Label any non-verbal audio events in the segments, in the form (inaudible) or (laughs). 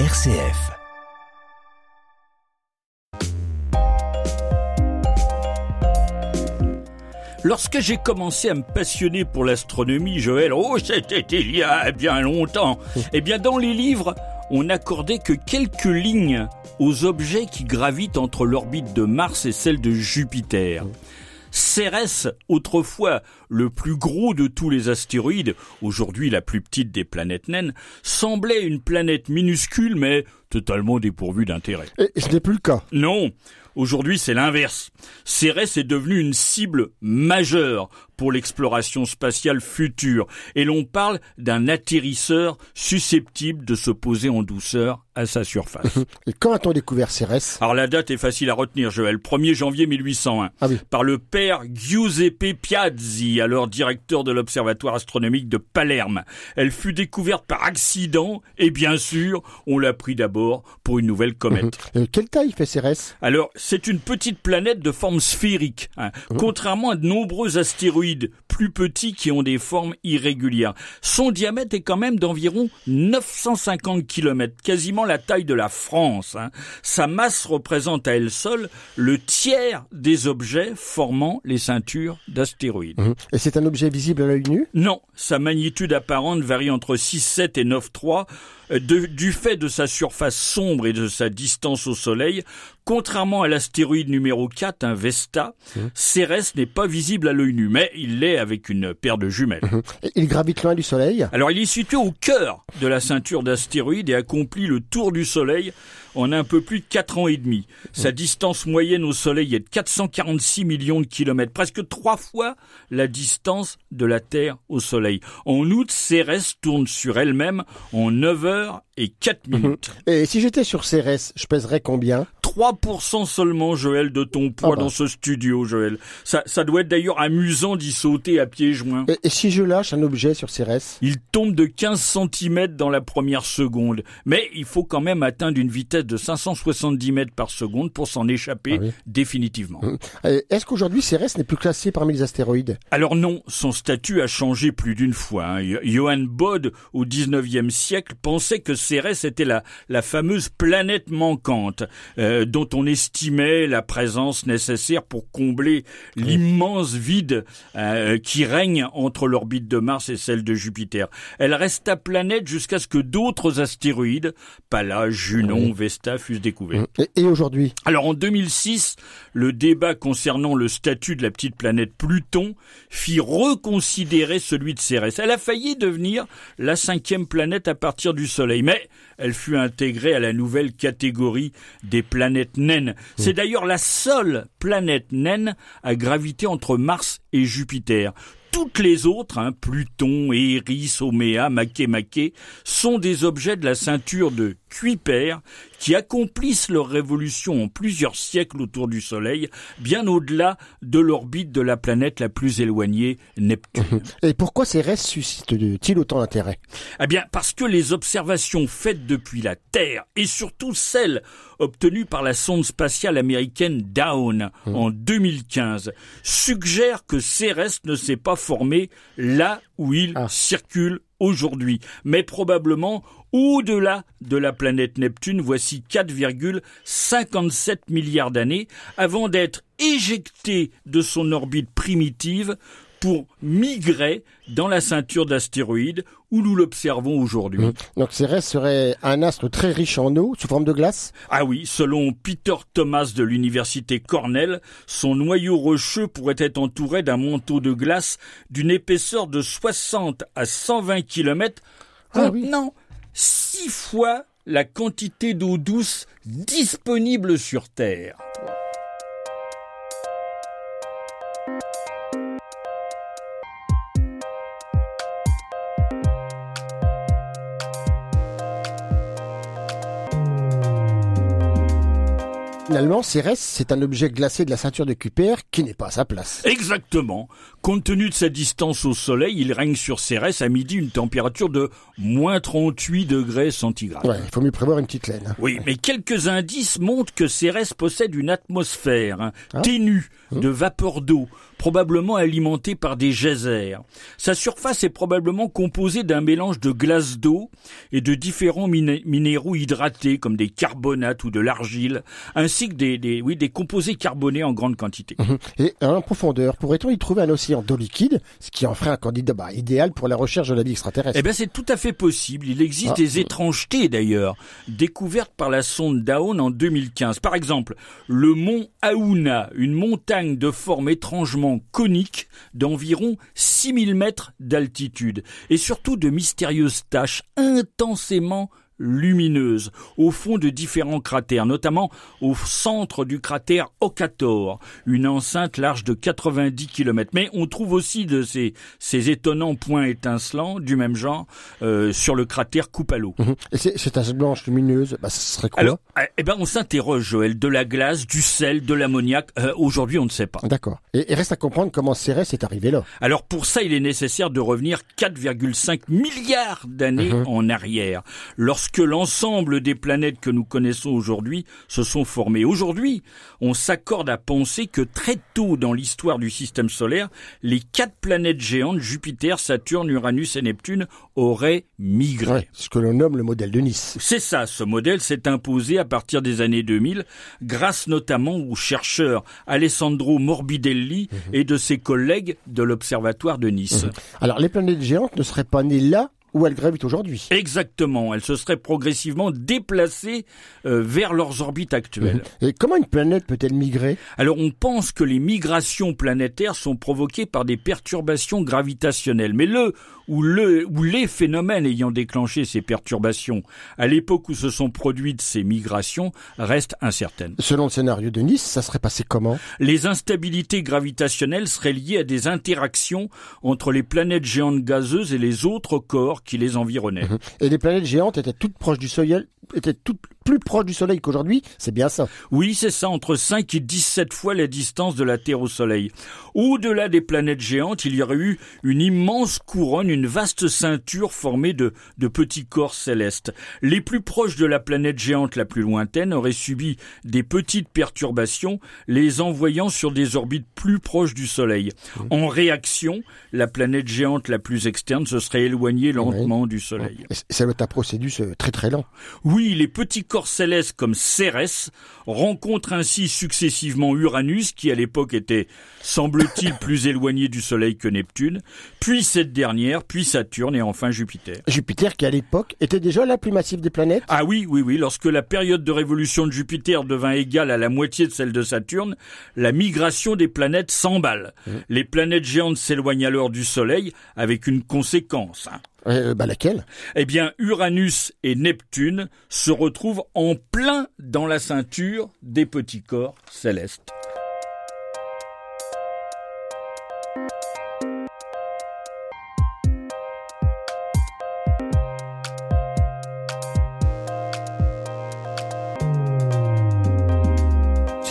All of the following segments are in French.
RCF. Lorsque j'ai commencé à me passionner pour l'astronomie, Joël, oh, c'était il y a bien longtemps. Eh bien, dans les livres, on n'accordait que quelques lignes aux objets qui gravitent entre l'orbite de Mars et celle de Jupiter. Cérès, autrefois le plus gros de tous les astéroïdes, aujourd'hui la plus petite des planètes naines, semblait une planète minuscule mais totalement dépourvue d'intérêt. Et ce n'est plus le cas. Non, aujourd'hui c'est l'inverse. Cérès est devenu une cible majeure pour l'exploration spatiale future et l'on parle d'un atterrisseur susceptible de se poser en douceur à sa surface. (laughs) Et quand a-t-on découvert Cérès? Alors la date est facile à retenir, Joël. 1er janvier 1801. Ah oui. Par le père Giuseppe Piazzi, alors directeur de l'Observatoire astronomique de Palerme. Elle fut découverte par accident et bien sûr, on l'a pris d'abord pour une nouvelle comète. (laughs) Euh, quelle taille fait Cérès? Alors, c'est une petite planète de forme sphérique, hein, contrairement à de nombreux astéroïdes plus petits qui ont des formes irrégulières. Son diamètre est quand même d'environ 950 km, quasiment la taille de la France. hein. Sa masse représente à elle seule le tiers des objets formant les ceintures d'astéroïdes. Et c'est un objet visible à l'œil nu? Non, sa magnitude apparente varie entre 6,7 et 9,3 euh, du fait de sa surface sombre et de sa distance au Soleil. Contrairement à l'astéroïde numéro 4, un Vesta, Cérès n'est pas visible à l'œil nu, mais il l'est avec une paire de jumelles. Et Il gravite loin du Soleil Alors il est situé au cœur de la ceinture d'astéroïdes et accomplit le tour du Soleil en un peu plus de 4 ans et demi. Sa distance moyenne au Soleil est de 446 millions de kilomètres, presque trois fois la distance de la Terre au Soleil. En août, Cérès tourne sur elle-même en 9 heures et 4 minutes. Et si j'étais sur Cérès, je pèserais combien? 3% seulement, Joël, de ton poids Ah bah. dans ce studio, Joël. Ça, ça doit être d'ailleurs amusant d'y sauter à pieds joints. et, et si je lâche un objet sur Cérès Il tombe de 15 cm dans la première seconde. Mais il faut quand même atteindre une vitesse de 570 mètres par seconde pour s'en échapper Ah oui. définitivement. Euh, Est-ce qu'aujourd'hui Cérès n'est plus classé parmi les astéroïdes Alors non, son statut a changé plus d'une fois. hein. Jo- Johann Bode, au 19e siècle, pensait que Cérès était la, la fameuse planète manquante, euh, dont on estimait la présence nécessaire pour combler l'immense vide euh, qui règne entre l'orbite de Mars et celle de Jupiter. Elle resta planète jusqu'à ce que d'autres astéroïdes, Pallas, Junon, Vesta, fussent découverts. Et, et aujourd'hui Alors en 2006, le débat concernant le statut de la petite planète Pluton fit reconsidérer celui de Cérès. Elle a failli devenir la cinquième planète à partir du Soleil, mais elle fut intégrée à la nouvelle catégorie des planètes naines. C'est d'ailleurs la seule planète naine à graviter entre Mars et Jupiter. Toutes les autres, hein, Pluton, Eris, Oméa, Makemake, sont des objets de la ceinture de Kuiper qui accomplissent leur révolution en plusieurs siècles autour du Soleil, bien au-delà de l'orbite de la planète la plus éloignée, Neptune. Et pourquoi Cérès suscite-t-il autant d'intérêt? Eh bien, parce que les observations faites depuis la Terre, et surtout celles obtenues par la sonde spatiale américaine Dawn en 2015, suggèrent que Cérès ne s'est pas formé là où il Ah. circule aujourd'hui, mais probablement au-delà de la planète Neptune, voici 4,57 milliards d'années, avant d'être éjecté de son orbite primitive pour migrer dans la ceinture d'astéroïdes où nous l'observons aujourd'hui. Donc Cérès serait un astre très riche en eau, sous forme de glace? Ah oui, selon Peter Thomas de l'université Cornell, son noyau rocheux pourrait être entouré d'un manteau de glace d'une épaisseur de 60 à 120 km. Ah oui. Non, six fois la quantité d'eau douce disponible sur Terre. Finalement, Cérès, c'est un objet glacé de la ceinture de Kuiper qui n'est pas à sa place. Exactement. Compte tenu de sa distance au Soleil, il règne sur Cérès à midi une température de moins 38 degrés centigrades. Ouais, il faut mieux prévoir une petite laine. Oui, mais quelques indices montrent que Cérès possède une atmosphère hein, ténue de vapeur d'eau, probablement alimentée par des geysers. Sa surface est probablement composée d'un mélange de glace d'eau et de différents minéraux hydratés comme des carbonates ou de l'argile, ainsi que des, des, oui, des composés carbonés en grande quantité. Et en profondeur, pourrait-on y trouver un océan d'eau liquide, ce qui en ferait un candidat bah, idéal pour la recherche de la vie extraterrestre Eh bien, c'est tout à fait possible. Il existe ah. des étrangetés d'ailleurs, découvertes par la sonde Dawn en 2015. Par exemple, le mont Aouna, une montagne de forme étrangement conique d'environ 6000 mètres d'altitude et surtout de mystérieuses taches intensément lumineuse au fond de différents cratères, notamment au centre du cratère Okator, une enceinte large de 90 km. Mais on trouve aussi de ces, ces étonnants points étincelants du même genre euh, sur le cratère Kupalo. Mhm. Et ces taches blanches lumineuses, bah, ce serait quoi Alors, eh, eh ben, on s'interroge, Joël, de la glace, du sel, de l'ammoniac. Euh, aujourd'hui, on ne sait pas. D'accord. Et, et, reste à comprendre comment Cérès est arrivé là. Alors, pour ça, il est nécessaire de revenir 4,5 milliards d'années mhm. en arrière, lorsque que l'ensemble des planètes que nous connaissons aujourd'hui se sont formées. Aujourd'hui, on s'accorde à penser que très tôt dans l'histoire du système solaire, les quatre planètes géantes, Jupiter, Saturne, Uranus et Neptune, auraient migré. ce que l'on nomme le modèle de Nice. C'est ça, ce modèle s'est imposé à partir des années 2000, grâce notamment aux chercheurs Alessandro Morbidelli mhm. et de ses collègues de l'Observatoire de Nice. Mhm. Alors les planètes géantes ne seraient pas nées là où elles gravitent aujourd'hui. Exactement, elles se seraient progressivement déplacées euh, vers leurs orbites actuelles. Et comment une planète peut-elle migrer? Alors on pense que les migrations planétaires sont provoquées par des perturbations gravitationnelles, mais le ou, le, ou les phénomènes ayant déclenché ces perturbations à l'époque où se sont produites ces migrations restent incertaines. Selon le scénario de Nice, ça serait passé comment? Les instabilités gravitationnelles seraient liées à des interactions entre les planètes géantes gazeuses et les autres corps qui les environnaient. Mhm. Et les planètes géantes étaient toutes proches du Soleil, étaient toutes plus proches du Soleil qu'aujourd'hui, c'est bien ça. Oui, c'est ça, entre 5 et 17 fois la distance de la Terre au Soleil. Au-delà des planètes géantes, il y aurait eu une immense couronne, une vaste ceinture formée de, de petits corps célestes. Les plus proches de la planète géante la plus lointaine auraient subi des petites perturbations, les envoyant sur des orbites plus proches du Soleil. En réaction, la planète géante la plus externe se serait éloignée lentement du Soleil. Ça va être un procédus très très lent. Oui, les petits corps célestes comme Cérès rencontrent ainsi successivement Uranus, qui à l'époque était, semble-t-il, plus éloigné du Soleil que Neptune, puis cette dernière, puis Saturne et enfin Jupiter. Jupiter qui à l'époque était déjà la plus massive des planètes Ah oui, oui, oui. Lorsque la période de révolution de Jupiter devint égale à la moitié de celle de Saturne, la migration des planètes s'emballe. Mmh. Les planètes géantes s'éloignent alors du Soleil avec une conséquence. Hein. Euh, bah laquelle? Eh bien, Uranus et Neptune se retrouvent en plein dans la ceinture des petits corps célestes.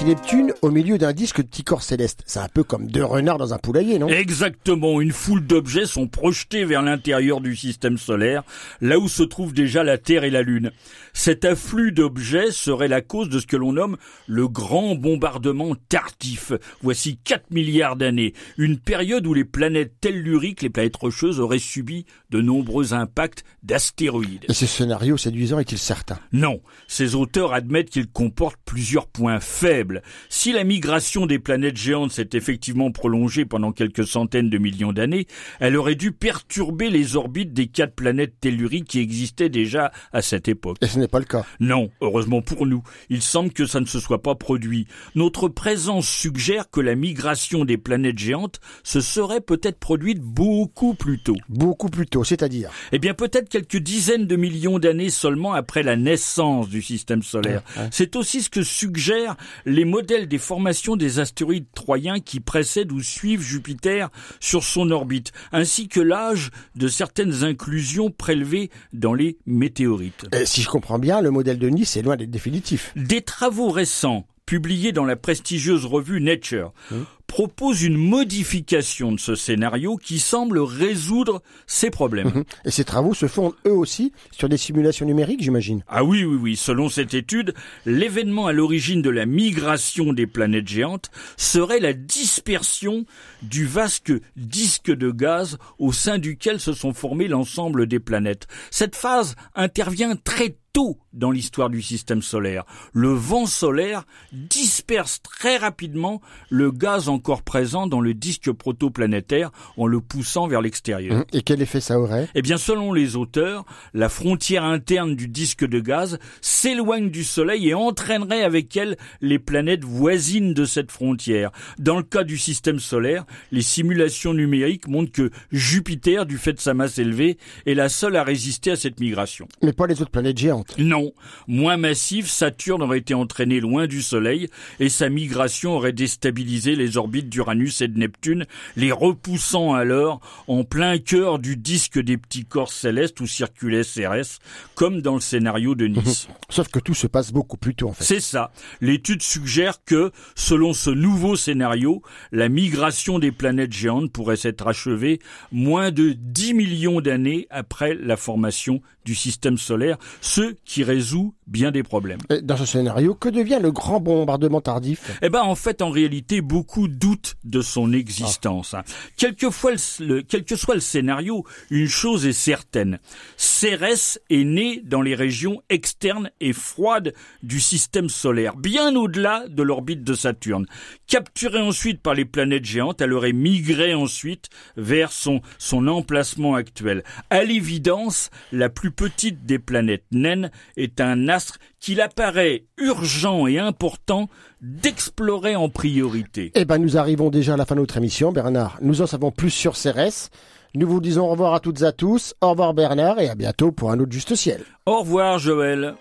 Neptune au milieu d'un disque de petits corps célestes. C'est un peu comme deux renards dans un poulailler, non? Exactement. Une foule d'objets sont projetés vers l'intérieur du système solaire, là où se trouvent déjà la Terre et la Lune. Cet afflux d'objets serait la cause de ce que l'on nomme le grand bombardement tardif. Voici 4 milliards d'années. Une période où les planètes telluriques, les planètes rocheuses, auraient subi de nombreux impacts d'astéroïdes. Et ce scénario séduisant est-il certain? Non. Ces auteurs admettent qu'il comporte plusieurs points faibles si la migration des planètes géantes s'est effectivement prolongée pendant quelques centaines de millions d'années, elle aurait dû perturber les orbites des quatre planètes telluriques qui existaient déjà à cette époque. Et ce n'est pas le cas. Non, heureusement pour nous. Il semble que ça ne se soit pas produit. Notre présence suggère que la migration des planètes géantes se serait peut-être produite beaucoup plus tôt. Beaucoup plus tôt, c'est-à-dire Eh bien peut-être quelques dizaines de millions d'années seulement après la naissance du système solaire. C'est aussi ce que suggèrent les les modèles des formations des astéroïdes troyens qui précèdent ou suivent Jupiter sur son orbite, ainsi que l'âge de certaines inclusions prélevées dans les météorites. si je comprends bien, le modèle de Nice est loin d'être définitif. Des travaux récents publié dans la prestigieuse revue Nature, propose une modification de ce scénario qui semble résoudre ces problèmes. Mhm. Et ces travaux se fondent eux aussi sur des simulations numériques, j'imagine? Ah oui, oui, oui. Selon cette étude, l'événement à l'origine de la migration des planètes géantes serait la dispersion du vaste disque de gaz au sein duquel se sont formés l'ensemble des planètes. Cette phase intervient très tôt dans l'histoire du système solaire. Le vent solaire disperse très rapidement le gaz encore présent dans le disque protoplanétaire en le poussant vers l'extérieur. Hum, et quel effet ça aurait? Eh bien, selon les auteurs, la frontière interne du disque de gaz s'éloigne du Soleil et entraînerait avec elle les planètes voisines de cette frontière. Dans le cas du système solaire, les simulations numériques montrent que Jupiter, du fait de sa masse élevée, est la seule à résister à cette migration. Mais pas les autres planètes géantes. Non, moins massif, Saturne aurait été entraîné loin du Soleil et sa migration aurait déstabilisé les orbites d'Uranus et de Neptune, les repoussant alors en plein cœur du disque des petits corps célestes où circulait Cérès, comme dans le scénario de Nice. Sauf que tout se passe beaucoup plus tôt en fait. C'est ça. L'étude suggère que, selon ce nouveau scénario, la migration des planètes géantes pourrait s'être achevée moins de 10 millions d'années après la formation du système solaire, ce qui résout bien des problèmes. Et dans ce scénario, que devient le grand bombardement tardif? Eh ben, en fait, en réalité, beaucoup doutent de son existence. Ah. Quelquefois, le, quel que soit le scénario, une chose est certaine. Cérès est né dans les régions externes et froides du système solaire, bien au-delà de l'orbite de Saturne. Capturée ensuite par les planètes géantes, elle aurait migré ensuite vers son, son emplacement actuel. À l'évidence, la plus petite des planètes naines est un astre qu'il apparaît urgent et important d'explorer en priorité. Eh ben, nous arrivons déjà à la fin de notre émission, Bernard. Nous en savons plus sur Cérès. Nous vous disons au revoir à toutes et à tous. Au revoir Bernard et à bientôt pour un autre Juste Ciel. Au revoir Joël.